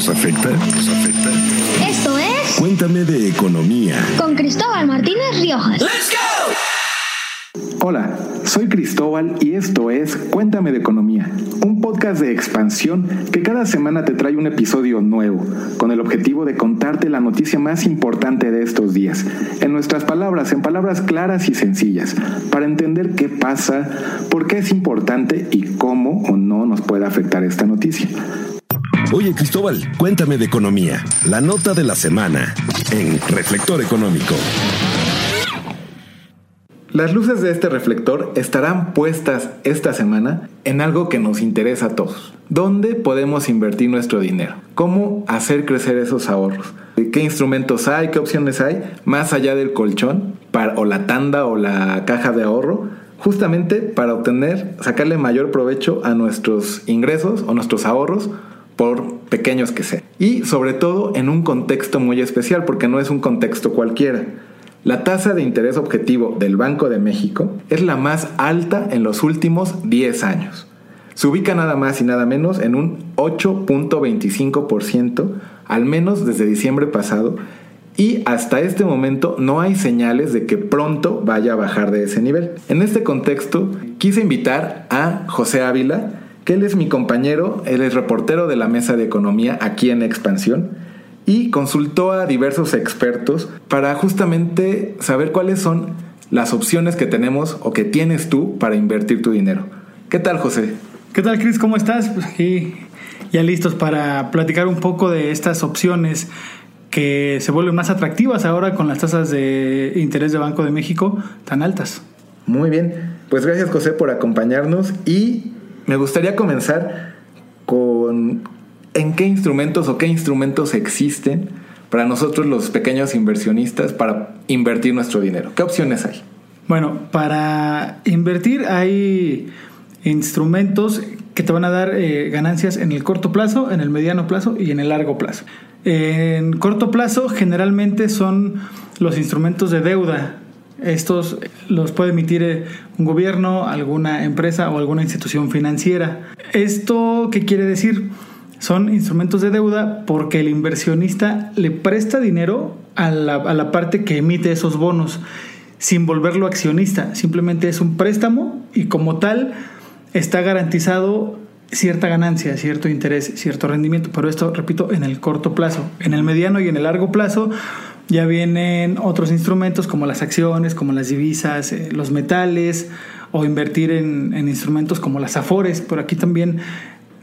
nos afecta? ¿Nos afecta? Esto es Cuéntame de economía. con Cristóbal Martínez Riojas. Hola, soy Cristóbal y esto es Cuéntame de Economía, un podcast de expansión que cada semana te trae un episodio nuevo, con el objetivo de contarte la noticia más importante de estos días, en nuestras palabras, en palabras claras y sencillas, para entender qué pasa, por qué es importante y cómo o no nos puede afectar esta noticia. Oye, Cristóbal, cuéntame de economía. La nota de la semana en Reflector Económico. Las luces de este reflector estarán puestas esta semana en algo que nos interesa a todos. ¿Dónde podemos invertir nuestro dinero? ¿Cómo hacer crecer esos ahorros? ¿Qué instrumentos hay? ¿Qué opciones hay? Más allá del colchón o la tanda o la caja de ahorro, justamente para obtener, sacarle mayor provecho a nuestros ingresos o nuestros ahorros por pequeños que sean. Y sobre todo en un contexto muy especial, porque no es un contexto cualquiera. La tasa de interés objetivo del Banco de México es la más alta en los últimos 10 años. Se ubica nada más y nada menos en un 8.25%, al menos desde diciembre pasado, y hasta este momento no hay señales de que pronto vaya a bajar de ese nivel. En este contexto, quise invitar a José Ávila, que él es mi compañero, él es reportero de la Mesa de Economía aquí en Expansión, y consultó a diversos expertos para justamente saber cuáles son las opciones que tenemos o que tienes tú para invertir tu dinero. ¿Qué tal, José? ¿Qué tal, Cris? ¿Cómo estás? Pues aquí ya listos para platicar un poco de estas opciones que se vuelven más atractivas ahora con las tasas de interés de Banco de México tan altas. Muy bien, pues gracias José por acompañarnos y me gustaría comenzar con en qué instrumentos o qué instrumentos existen para nosotros los pequeños inversionistas para invertir nuestro dinero. ¿Qué opciones hay? Bueno, para invertir hay instrumentos que te van a dar eh, ganancias en el corto plazo, en el mediano plazo y en el largo plazo. En corto plazo generalmente son los instrumentos de deuda. Estos los puede emitir eh, un gobierno, alguna empresa o alguna institución financiera. ¿Esto qué quiere decir? Son instrumentos de deuda porque el inversionista le presta dinero a la, a la parte que emite esos bonos sin volverlo accionista. Simplemente es un préstamo y como tal está garantizado cierta ganancia, cierto interés, cierto rendimiento, pero esto, repito, en el corto plazo. En el mediano y en el largo plazo ya vienen otros instrumentos como las acciones, como las divisas, eh, los metales o invertir en, en, instrumentos como las afores. Por aquí también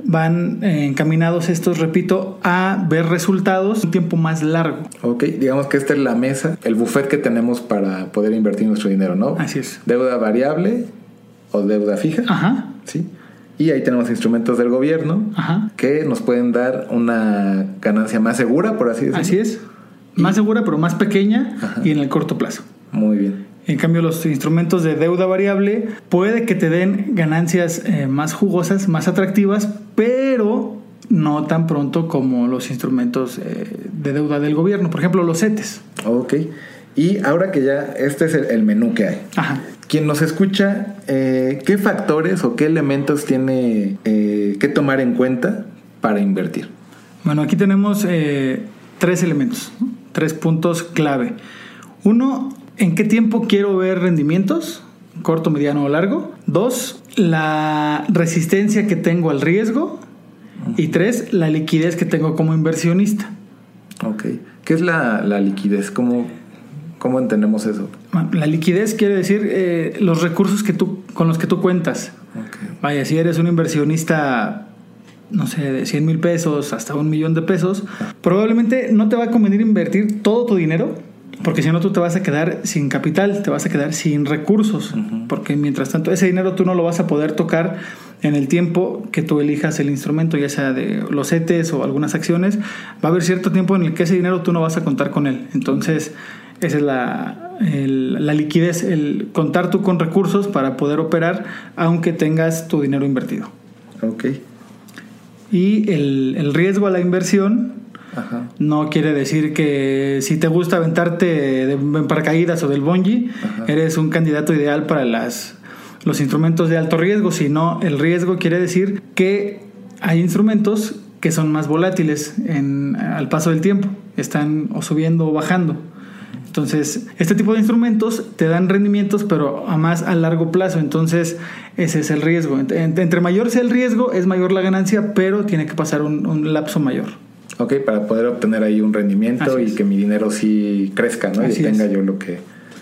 van eh, encaminados estos, repito, a ver resultados un tiempo más largo. Ok, digamos que esta es la mesa, el buffet que tenemos para poder invertir nuestro dinero, ¿no? Así es. Deuda variable o deuda fija. Ajá. Sí. Y ahí tenemos instrumentos del gobierno Ajá. que nos pueden dar una ganancia más segura, por así decirlo. Así es. Más segura, pero más pequeña Ajá. y en el corto plazo. Muy bien. En cambio, los instrumentos de deuda variable puede que te den ganancias eh, más jugosas, más atractivas, pero no tan pronto como los instrumentos eh, de deuda del gobierno. Por ejemplo, los CETES. Ok. Y ahora que ya este es el, el menú que hay. Ajá. Quien nos escucha, eh, ¿qué factores o qué elementos tiene que tomar en cuenta para invertir? Bueno, aquí tenemos tres elementos. Tres puntos clave. Uno, ¿en qué tiempo quiero ver rendimientos? Corto, mediano o largo. Dos, la resistencia que tengo al riesgo. Y tres, la liquidez que tengo como inversionista. Ok. ¿Qué es la, la liquidez? ¿Cómo, ¿Cómo entendemos eso? La liquidez quiere decir eh, los recursos que tú, con los que tú cuentas. Vaya, si eres un inversionista, no sé, de 100 mil pesos hasta un millón de pesos, probablemente no te va a convenir invertir todo tu dinero, porque si no tú te vas a quedar sin capital, te vas a quedar sin recursos, porque mientras tanto ese dinero tú no lo vas a poder tocar en el tiempo que tú elijas el instrumento, ya sea de los CETES o algunas acciones, va a haber cierto tiempo en el que ese dinero tú no vas a contar con él. Entonces, esa es la, el- la liquidez, el contar tú con recursos para poder operar aunque tengas tu dinero invertido. Ok. Y el, el riesgo a la inversión Ajá. no quiere decir que si te gusta aventarte de en paracaídas o del bungee, eres un candidato ideal para las, los instrumentos de alto riesgo, sino el riesgo quiere decir que hay instrumentos que son más volátiles en, al paso del tiempo, están o subiendo o bajando. Entonces, este tipo de instrumentos te dan rendimientos, pero a más a largo plazo. Entonces, ese es el riesgo. Entre mayor sea el riesgo, es mayor la ganancia, pero tiene que pasar un, lapso mayor. Ok, para poder obtener ahí un rendimiento y que mi dinero sí crezca, ¿no? y tenga yo lo que,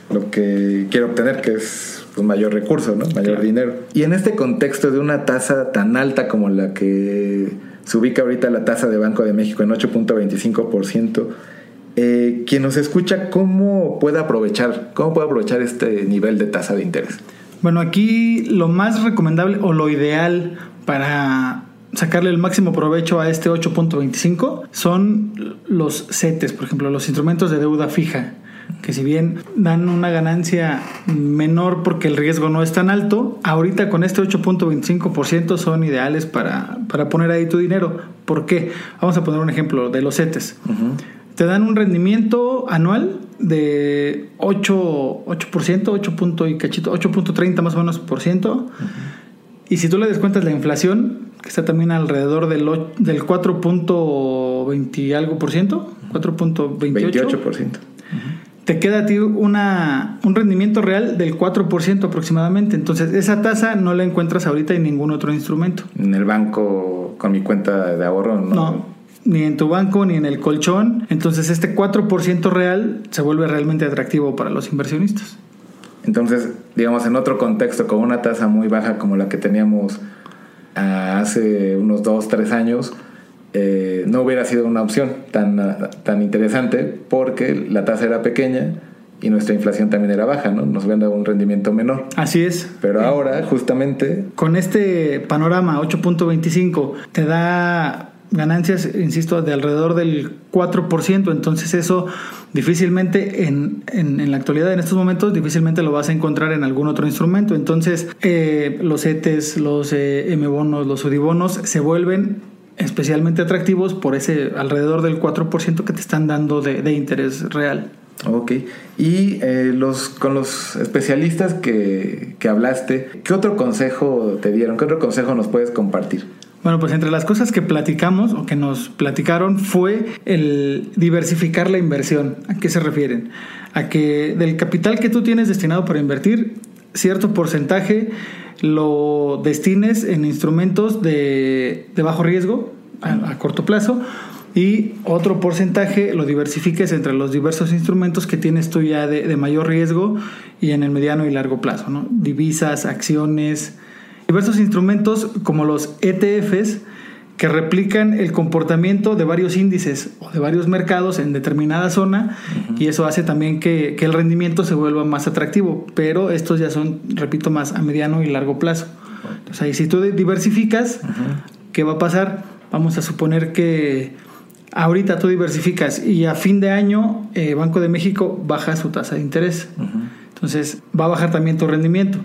lo que quiero obtener, que es pues, mayor recurso, ¿no? Mayor dinero. Y en este contexto de una tasa tan alta como la que se ubica ahorita la tasa de Banco de México en 8.25%, eh, quien nos escucha, ¿cómo puede aprovechar, cómo puede aprovechar este nivel de tasa de interés? Bueno, aquí lo más recomendable o lo ideal para sacarle el máximo provecho a este 8.25 son los CETES, por ejemplo, los instrumentos de deuda fija, que si bien dan una ganancia menor porque el riesgo no es tan alto, ahorita con este 8.25% son ideales para, para, poner ahí tu dinero. ¿Por qué? Vamos a poner un ejemplo de los CETES te dan un rendimiento anual de 8, 8%, 8 y cachito, 8.30 más o menos por ciento. Y si tú le descuentas la inflación, que está también alrededor del, del 4.20 y algo por ciento, 4.28 por ciento. Te queda a ti una, un rendimiento real del 4% aproximadamente. Entonces, esa tasa no la encuentras ahorita en ningún otro instrumento. En el banco, con mi cuenta de ahorro, no. No, ni en tu banco ni en el colchón. Entonces este 4% real se vuelve realmente atractivo para los inversionistas. Entonces, digamos, en otro contexto, con una tasa muy baja como la que teníamos ah, hace unos 2, 3 años, eh, no hubiera sido una opción tan, tan interesante porque la tasa era pequeña y nuestra inflación también era baja, ¿no? Nos hubieran dado un rendimiento menor. Así es. Pero ahora, justamente... Con este panorama 8.25, te da ganancias, insisto, de alrededor del 4%, entonces eso difícilmente en, en, la actualidad, en estos momentos, difícilmente lo vas a encontrar en algún otro instrumento. Entonces, eh, los ETES, los eh, M-bonos, los UDIBonos se vuelven especialmente atractivos por ese alrededor del 4% que te están dando de, de interés real. Ok, y eh, los, con los especialistas que, que hablaste, ¿qué otro consejo te dieron? ¿Qué otro consejo nos puedes compartir? Bueno, pues entre las cosas que platicamos o que nos platicaron fue el diversificar la inversión. ¿A qué se refieren? A que del capital que tú tienes destinado para invertir, cierto porcentaje lo destines en instrumentos de, bajo riesgo a, corto plazo y otro porcentaje lo diversifiques entre los diversos instrumentos que tienes tú ya de, de mayor riesgo y en el mediano y largo plazo, ¿no? Divisas, acciones, diversos instrumentos como los ETFs que replican el comportamiento de varios índices o de varios mercados en determinada zona y eso hace también que, el rendimiento se vuelva más atractivo, pero estos ya son, repito, más a mediano y largo plazo. Entonces ahí si tú diversificas, ¿qué va a pasar? Vamos a suponer que ahorita tú diversificas y a fin de año eh, Banco de México baja su tasa de interés. Entonces va a bajar también tu rendimiento.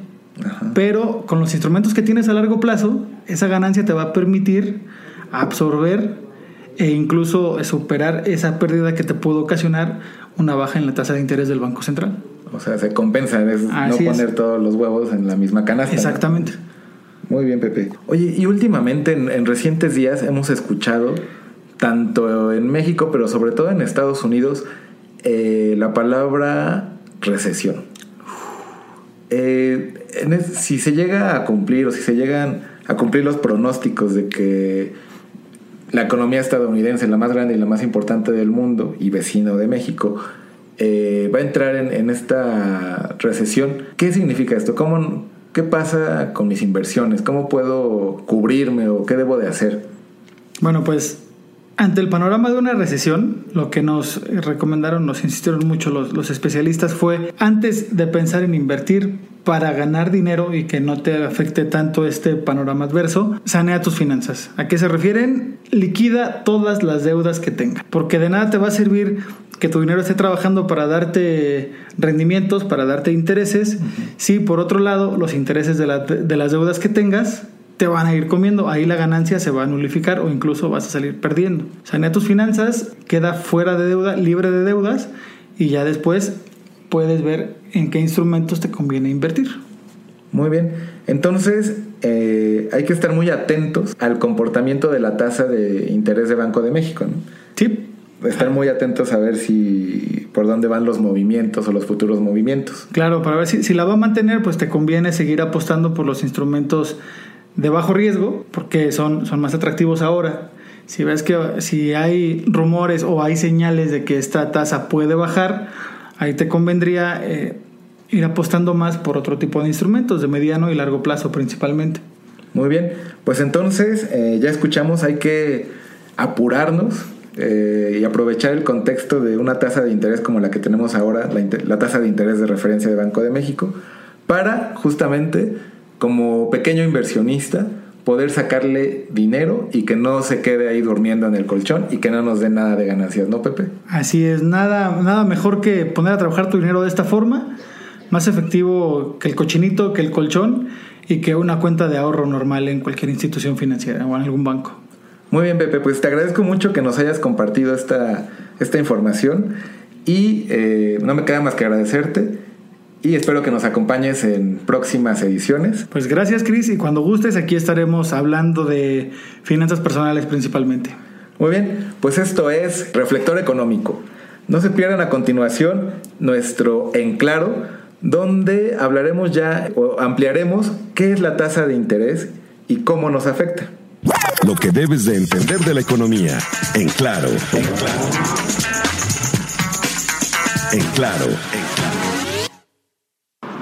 Pero con los instrumentos que tienes a largo plazo, esa ganancia te va a permitir absorber e incluso superar esa pérdida que te puede ocasionar una baja en la tasa de interés del Banco Central. O sea, se compensa, es no poner todos los huevos en la misma canasta. Exactamente. Muy bien, Pepe. Oye, y últimamente en, recientes días hemos escuchado, tanto en México, pero sobre todo en Estados Unidos, eh, la palabra recesión. Eh, si se llega a cumplir o si se llegan a cumplir los pronósticos de que la economía estadounidense, la más grande y la más importante del mundo y vecino de México, eh, va a entrar en, esta recesión, ¿qué significa esto? ¿Cómo, ¿Qué pasa con mis inversiones? ¿Cómo puedo cubrirme o qué debo de hacer? Bueno, pues ante el panorama de una recesión, lo que nos recomendaron, nos insistieron mucho los, los especialistas fue, antes de pensar en invertir, para ganar dinero y que no te afecte tanto este panorama adverso, sanea tus finanzas. ¿A qué se refieren? Liquida todas las deudas que tenga, porque de nada te va a servir que tu dinero esté trabajando para darte rendimientos, para darte intereses, si por otro lado los intereses de, de las deudas que tengas te van a ir comiendo, ahí la ganancia se va a nulificar o incluso vas a salir perdiendo. Sanea tus finanzas, queda fuera de deuda, libre de deudas y ya después puedes ver en qué instrumentos te conviene invertir. Muy bien. Entonces, eh, hay que estar muy atentos al comportamiento de la tasa de interés de Banco de México. ¿no? Sí. Estar muy atentos a ver si por dónde van los movimientos o los futuros movimientos. Claro, para ver si, si la va a mantener, pues te conviene seguir apostando por los instrumentos de bajo riesgo, porque son, son más atractivos ahora. Si ves que si hay rumores o hay señales de que esta tasa puede bajar, ahí te convendría eh, ir apostando más por otro tipo de instrumentos, de mediano y largo plazo principalmente. Muy bien, pues entonces eh, ya escuchamos, hay que apurarnos eh, y aprovechar el contexto de una tasa de interés como la que tenemos ahora, la, la tasa de interés de referencia de Banco de México, para justamente como pequeño inversionista poder sacarle dinero y que no se quede ahí durmiendo en el colchón y que no nos dé nada de ganancias, ¿no, Pepe? Así es, nada, nada mejor que poner a trabajar tu dinero de esta forma, más efectivo que el cochinito, que el colchón y que una cuenta de ahorro normal en cualquier institución financiera o en algún banco. Muy bien, Pepe, pues te agradezco mucho que nos hayas compartido esta, esta información y eh, no me queda más que agradecerte y espero que nos acompañes en próximas ediciones. Pues gracias, Cris, y cuando gustes aquí estaremos hablando de finanzas personales principalmente. Muy bien, pues esto es Reflector Económico. No se pierdan a continuación nuestro En Claro, donde hablaremos ya o ampliaremos qué es la tasa de interés y cómo nos afecta. Lo que debes de entender de la economía. En Claro. En Claro. En Claro. En Claro.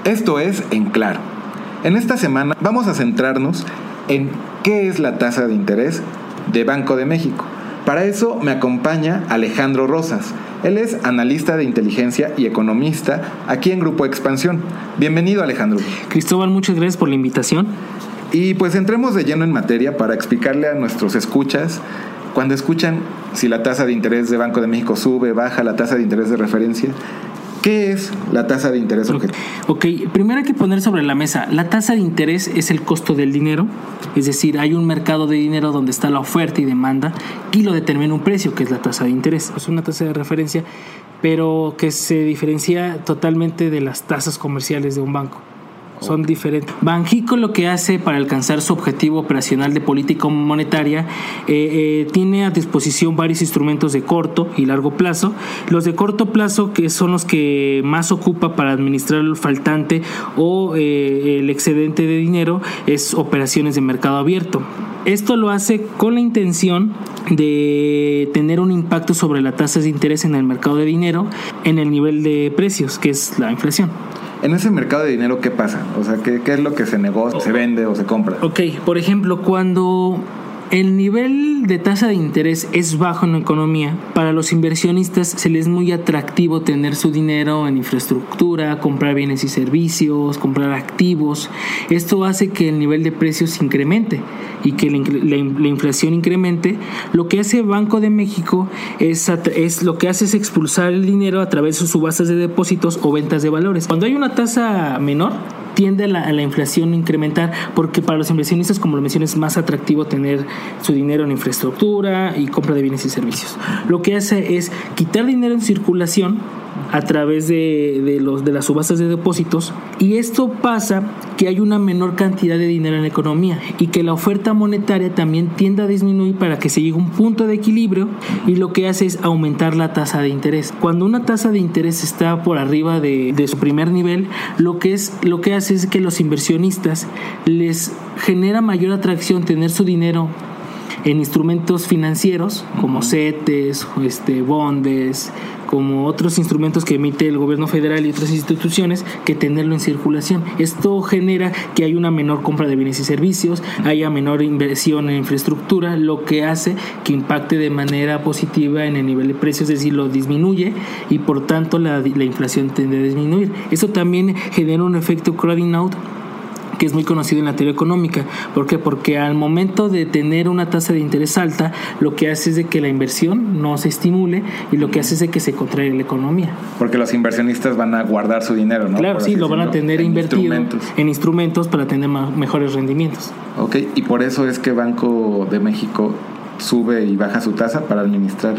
Esto es En Claro. En esta semana vamos a centrarnos en qué es la tasa de interés de Banco de México. Para eso me acompaña Alejandro Rosas. Él es analista de inteligencia y economista aquí en Grupo Expansión. Bienvenido Alejandro. Cristóbal, muchas gracias por la invitación. Y pues entremos de lleno en materia para explicarle a nuestros escuchas, cuando escuchan si la tasa de interés de Banco de México sube, baja, la tasa de interés de referencia, ¿Qué es la tasa de interés? Ok, primero hay que poner sobre la mesa, la tasa de interés es el costo del dinero, es decir, hay un mercado de dinero donde está la oferta y demanda y lo determina un precio, que es la tasa de interés. Es una tasa de referencia, pero que se diferencia totalmente de las tasas comerciales de un banco son diferentes. Banjico lo que hace para alcanzar su objetivo operacional de política monetaria eh, eh, tiene a disposición varios instrumentos de corto y largo plazo. Los de corto plazo que son los que más ocupa para administrar el faltante o eh, el excedente de dinero es operaciones de mercado abierto. Esto lo hace con la intención de tener un impacto sobre la tasa de interés en el mercado de dinero en el nivel de precios, que es la inflación. En ese mercado de dinero, ¿qué pasa? O sea, ¿qué, qué es lo que se negocia, se vende o se compra? Ok, por ejemplo, cuando el nivel de tasa de interés es bajo en la economía. Para los inversionistas se les es muy atractivo tener su dinero en infraestructura, comprar bienes y servicios, comprar activos. Esto hace que el nivel de precios incremente y que la, inflación incremente. Lo que hace Banco de México es, es lo que hace es expulsar el dinero a través de subastas de depósitos o ventas de valores. Cuando hay una tasa menor, tiende a la, inflación incrementar porque para los inversionistas, como lo mencioné, es más atractivo tener su dinero en infraestructura y compra de bienes y servicios. Lo que hace es quitar dinero en circulación a través de, los, de las subastas de depósitos y esto pasa que hay una menor cantidad de dinero en la economía y que la oferta monetaria también tiende a disminuir para que se llegue a un punto de equilibrio y lo que hace es aumentar la tasa de interés. Cuando una tasa de interés está por arriba de, de su primer nivel, lo que, es, lo que hace es que los inversionistas les genera mayor atracción tener su dinero en instrumentos financieros como CETES, este, bondes, como otros instrumentos que emite el gobierno federal y otras instituciones que tenerlo en circulación. Esto genera que hay una menor compra de bienes y servicios, haya menor inversión en infraestructura, lo que hace que impacte de manera positiva en el nivel de precios, es decir, lo disminuye y por tanto la, la inflación tiende a disminuir. Esto también genera un efecto crowding out que es muy conocido en la teoría económica. ¿Por qué? Porque al momento de tener una tasa de interés alta, lo que hace es de que la inversión no se estimule y lo que hace es de que se contrae la economía. Porque los inversionistas van a guardar su dinero, ¿no? Claro, sí, lo van a tener invertido en instrumentos para tener mejores rendimientos. Ok, y por eso es que Banco de México sube y baja su tasa para administrar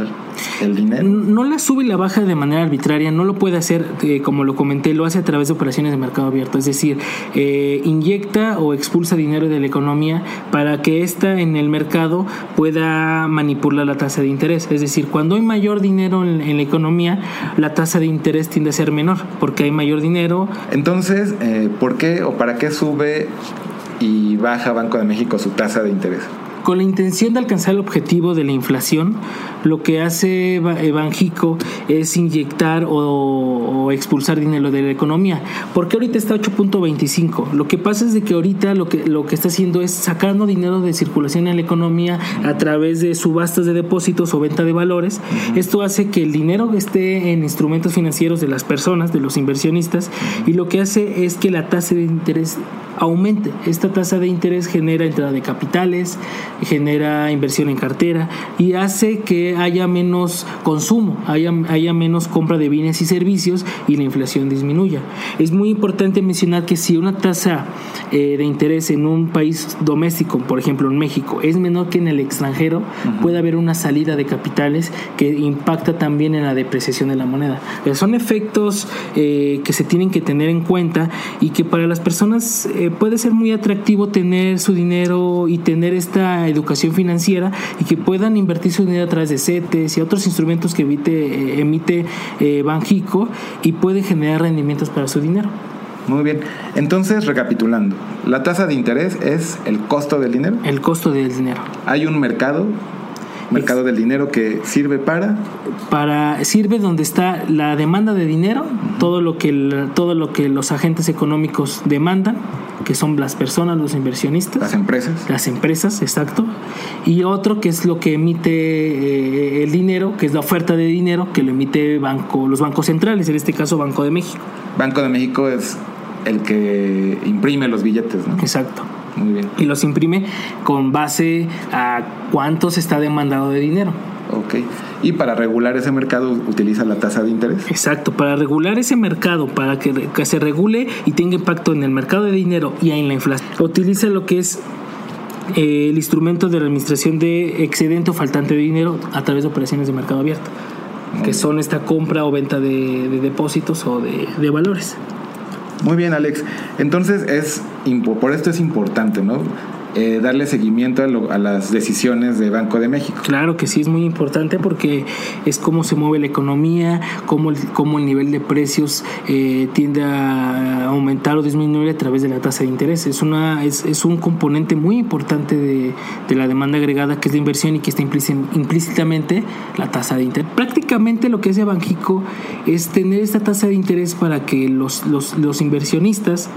el dinero. No la sube y la baja de manera arbitraria, no lo puede hacer, eh, como lo comenté, lo hace a través de operaciones de mercado abierto, es decir, eh, inyecta o expulsa dinero de la economía para que ésta en el mercado pueda manipular la tasa de interés. Es decir, cuando hay mayor dinero en, en la economía, la tasa de interés tiende a ser menor, porque hay mayor dinero. Entonces, eh, ¿por qué o para qué sube y baja Banco de México su tasa de interés? Con la intención de alcanzar el objetivo de la inflación, lo que hace eh, Banjico es inyectar o, expulsar dinero de la economía. porque ahorita está 8.25? Lo que pasa es de que ahorita lo que, lo que está haciendo es sacando dinero de circulación en la economía a través de subastas de depósitos o venta de valores. Esto hace que el dinero esté en instrumentos financieros de las personas, de los inversionistas, y lo que hace es que la tasa de interés aumente. Esta tasa de interés genera entrada de capitales, genera inversión en cartera y hace que haya menos consumo, haya, haya menos compra de bienes y servicios y la inflación disminuya. Es muy importante mencionar que si una tasa eh, de interés en un país doméstico, por ejemplo en México, es menor que en el extranjero, puede haber una salida de capitales que impacta también en la depreciación de la moneda. Eh, son efectos eh, que se tienen que tener en cuenta y que para las personas puede ser muy atractivo tener su dinero y tener esta educación financiera y que puedan invertir su dinero a través de CETES y otros instrumentos que emite, emite Banjico y puede generar rendimientos para su dinero. Muy bien. Entonces, recapitulando, la tasa de interés es el costo del dinero. El costo del dinero. Hay un mercado, mercado del dinero que sirve para para sirve donde está la demanda de dinero, todo lo que todo lo que los agentes económicos demandan, que son las personas, los inversionistas, las empresas, las empresas, exacto, y otro que es lo que emite eh, el dinero, que es la oferta de dinero que lo emite banco, los bancos centrales, en este caso Banco de México. Banco de México es el que imprime los billetes, ¿no? Exacto. Muy bien. Y los imprime con base a cuánto se está demandado de dinero. Ok. Y para regular ese mercado utiliza la tasa de interés. Exacto, para regular ese mercado, para que, que se regule y tenga impacto en el mercado de dinero y en la inflación, utiliza lo que es eh, el instrumento de la administración de excedente o faltante de dinero a través de operaciones de mercado abierto, que son esta compra o venta de, de depósitos o de, de valores. Muy bien, Alex. Entonces es por esto es importante, ¿no? Eh, darle seguimiento a, las decisiones de Banco de México. Claro que sí, es muy importante porque es cómo se mueve la economía, cómo el, cómo el nivel de precios eh, tiende a aumentar o disminuir a través de la tasa de interés. Es, una, es, es un componente muy importante de, de, la demanda agregada que es la inversión y que está implícitamente la tasa de interés. Prácticamente lo que hace Banjico es tener esta tasa de interés para que los, los, los inversionistas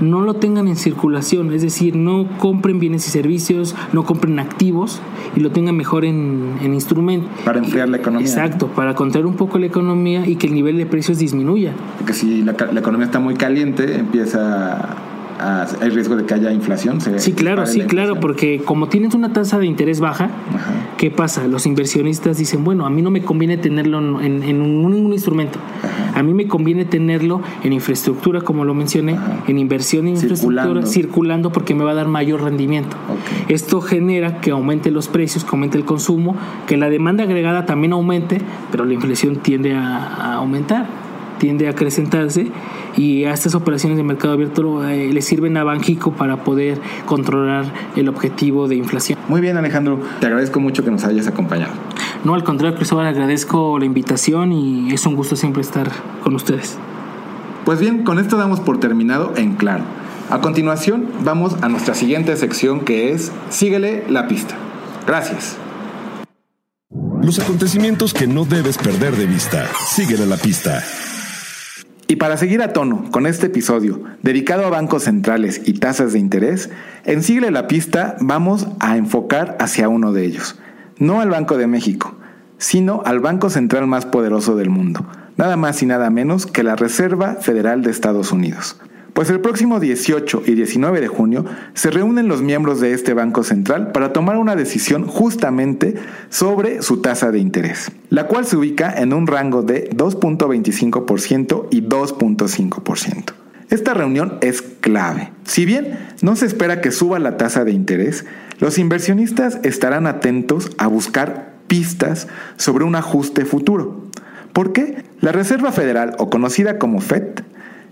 no lo tengan en circulación, es decir, no compren bienes y servicios, no compren activos y lo tengan mejor en, en instrumentos. Para enfriar la economía. Exacto, para contraer un poco la economía y que el nivel de precios disminuya. Porque si la, la economía está muy caliente, empieza hay riesgo de que haya inflación. sí, claro, sí, claro, porque como tienes una tasa de interés baja, ¿qué pasa? Los inversionistas dicen, bueno, a mí no me conviene tenerlo en, en ningún instrumento. A mí me conviene tenerlo en infraestructura, como lo mencioné, en inversión en infraestructura, circulando. porque me va a dar mayor rendimiento. Esto genera que aumente los precios, que aumente el consumo, que la demanda agregada también aumente, pero la inflación tiende a, a aumentar, tiende a acrecentarse y a estas operaciones de mercado abierto eh, le sirven a Banjico para poder controlar el objetivo de inflación. Muy bien Alejandro, te agradezco mucho que nos hayas acompañado. No, al contrario, Cristóbal, agradezco la invitación y es un gusto siempre estar con ustedes. Pues bien, con esto damos por terminado en claro. A continuación, vamos a nuestra siguiente sección que es Síguele la pista. Gracias. Los acontecimientos que no debes perder de vista. Síguele la pista. Y para seguir a tono con este episodio dedicado a bancos centrales y tasas de interés, en Sigle la Pista vamos a enfocar hacia uno de ellos, no al Banco de México, sino al banco central más poderoso del mundo, nada más y nada menos que la Reserva Federal de Estados Unidos. Pues el próximo 18 y 19 de junio se reúnen los miembros de este Banco Central para tomar una decisión justamente sobre su tasa de interés, la cual se ubica en un rango de 2.25% y 2.5%. Esta reunión es clave. Si bien no se espera que suba la tasa de interés, los inversionistas estarán atentos a buscar pistas sobre un ajuste futuro. ¿Por qué? La Reserva Federal, o conocida como FED,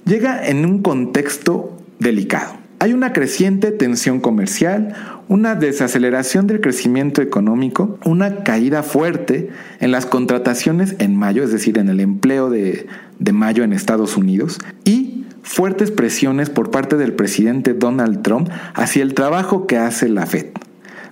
llega en un contexto delicado. Hay una creciente tensión comercial, una desaceleración del crecimiento económico, una caída fuerte en las contrataciones en mayo, es decir, en el empleo de, de mayo en Estados Unidos, y fuertes presiones por parte del presidente Donald Trump hacia el trabajo que hace la Fed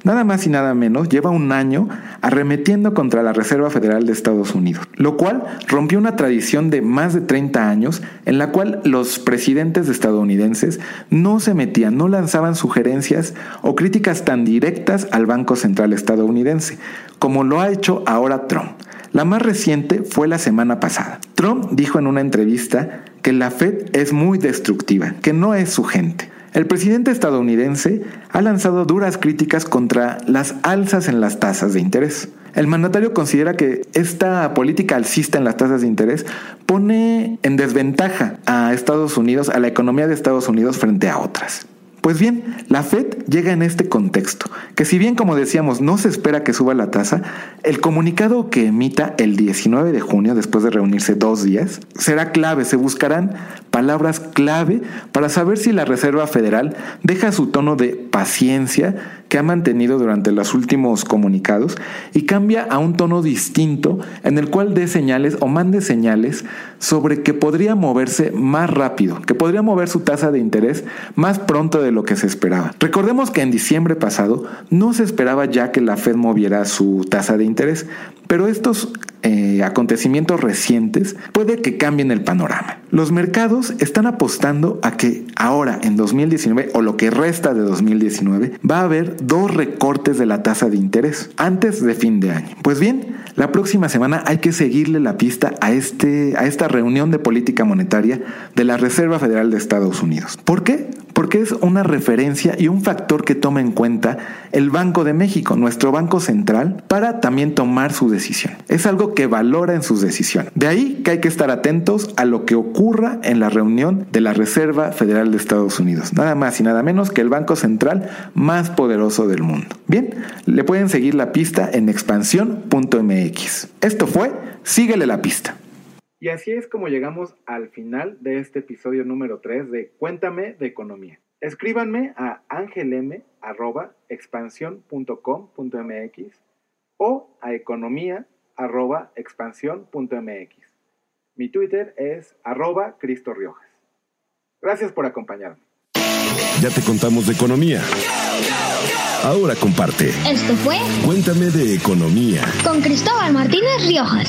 nada más y nada menos, lleva un año arremetiendo contra la Reserva Federal de Estados Unidos, lo cual rompió una tradición de más de 30 años en la cual los presidentes estadounidenses no se metían, no lanzaban sugerencias o críticas tan directas al Banco Central estadounidense, como lo ha hecho ahora Trump. La más reciente fue la semana pasada. Trump dijo en una entrevista que la Fed es muy destructiva, que no es su gente. El presidente estadounidense ha lanzado duras críticas contra las alzas en las tasas de interés. El mandatario considera que esta política alcista en las tasas de interés pone en desventaja a Estados Unidos, a la economía de Estados Unidos frente a otras. Pues bien, la Fed llega en este contexto, que si bien como decíamos no se espera que suba la tasa, el comunicado que emita el 19 de junio, después de reunirse dos días, será clave, se buscarán palabras clave para saber si la Reserva Federal deja su tono de paciencia que ha mantenido durante los últimos comunicados y cambia a un tono distinto en el cual dé señales o mande señales sobre que podría moverse más rápido, que podría mover su tasa de interés más pronto de lo que se esperaba. Recordemos que en diciembre pasado no se esperaba ya que la Fed moviera su tasa de interés, pero estos eh, acontecimientos recientes puede que cambien el panorama. Los mercados están apostando a que ahora en 2019 o lo que resta de 2019 va a haber dos recortes de la tasa de interés antes de fin de año. Pues bien, la próxima semana hay que seguirle la pista a, este, a esta reunión de política monetaria de la Reserva Federal de Estados Unidos. ¿Por qué? Porque es una referencia y un factor que toma en cuenta el Banco de México, nuestro Banco Central, para también tomar su decisión. Es algo que valora en sus decisiones. De ahí que hay que estar atentos a lo que ocurra en la reunión de la Reserva Federal de Estados Unidos. Nada más y nada menos que el Banco Central más poderoso del mundo. Bien, le pueden seguir la pista en expansión.mx. Esto fue Síguele la pista. Y así es como llegamos al final de este episodio número 3 de Cuéntame de Economía. Escríbanme a angelm.expansión.com.mx o a economía.expansión.mx. Mi Twitter es arroba Cristo Riojas. Gracias por acompañarme. Ya te contamos de economía. Ahora comparte. Esto fue Cuéntame de economía. con Cristóbal Martínez Riojas.